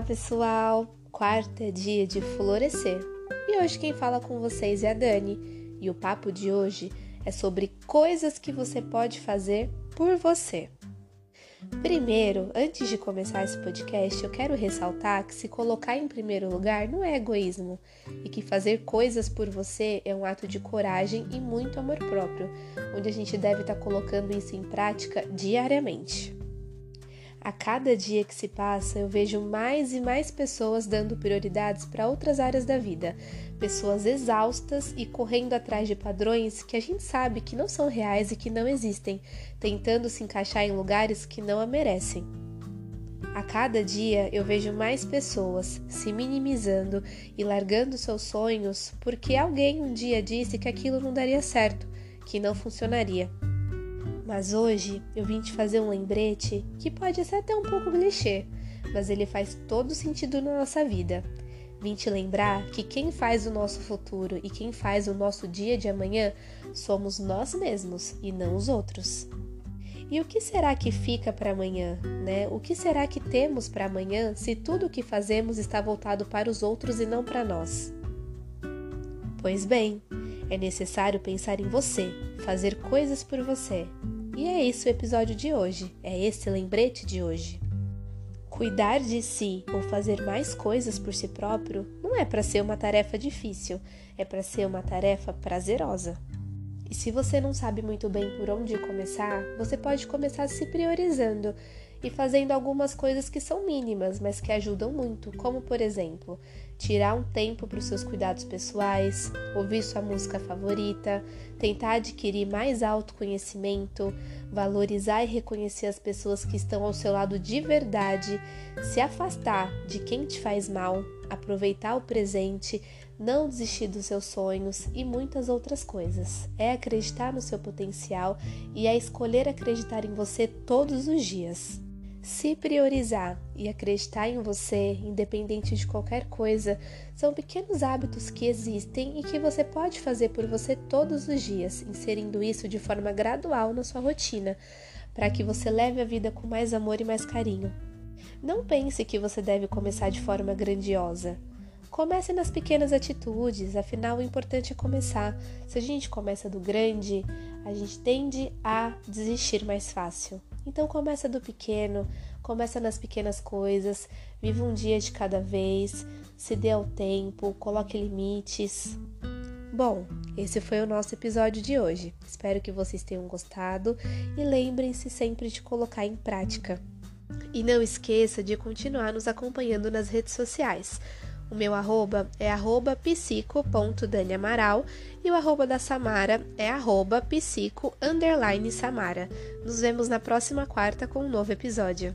pessoal! Quarta dia de florescer e hoje quem fala com vocês é a Dani e o papo de hoje é sobre coisas que você pode fazer por você. Primeiro, antes de começar esse podcast, eu quero ressaltar que se colocar em primeiro lugar não é egoísmo e que fazer coisas por você é um ato de coragem e muito amor próprio, onde a gente deve estar colocando isso em prática diariamente. A cada dia que se passa, eu vejo mais e mais pessoas dando prioridades para outras áreas da vida, pessoas exaustas e correndo atrás de padrões que a gente sabe que não são reais e que não existem, tentando se encaixar em lugares que não a merecem. A cada dia eu vejo mais pessoas se minimizando e largando seus sonhos porque alguém um dia disse que aquilo não daria certo, que não funcionaria. Mas hoje eu vim te fazer um lembrete que pode ser até um pouco clichê, mas ele faz todo sentido na nossa vida. Vim te lembrar que quem faz o nosso futuro e quem faz o nosso dia de amanhã somos nós mesmos e não os outros. E o que será que fica para amanhã, né? O que será que temos para amanhã se tudo o que fazemos está voltado para os outros e não para nós? Pois bem, é necessário pensar em você, fazer coisas por você, e é isso o episódio de hoje, é esse lembrete de hoje. Cuidar de si ou fazer mais coisas por si próprio não é para ser uma tarefa difícil, é para ser uma tarefa prazerosa. E se você não sabe muito bem por onde começar, você pode começar se priorizando e fazendo algumas coisas que são mínimas, mas que ajudam muito, como por exemplo, tirar um tempo para os seus cuidados pessoais, ouvir sua música favorita, tentar adquirir mais autoconhecimento, valorizar e reconhecer as pessoas que estão ao seu lado de verdade, se afastar de quem te faz mal, aproveitar o presente, não desistir dos seus sonhos e muitas outras coisas. É acreditar no seu potencial e é escolher acreditar em você todos os dias. Se priorizar e acreditar em você, independente de qualquer coisa, são pequenos hábitos que existem e que você pode fazer por você todos os dias, inserindo isso de forma gradual na sua rotina, para que você leve a vida com mais amor e mais carinho. Não pense que você deve começar de forma grandiosa. Comece nas pequenas atitudes, afinal o importante é começar. Se a gente começa do grande, a gente tende a desistir mais fácil. Então começa do pequeno, começa nas pequenas coisas, viva um dia de cada vez, se dê ao tempo, coloque limites. Bom, esse foi o nosso episódio de hoje. Espero que vocês tenham gostado e lembrem-se sempre de colocar em prática. E não esqueça de continuar nos acompanhando nas redes sociais. O meu arroba é arroba psico.daniamaral e o arroba da Samara é arroba psico underline Samara. Nos vemos na próxima quarta com um novo episódio.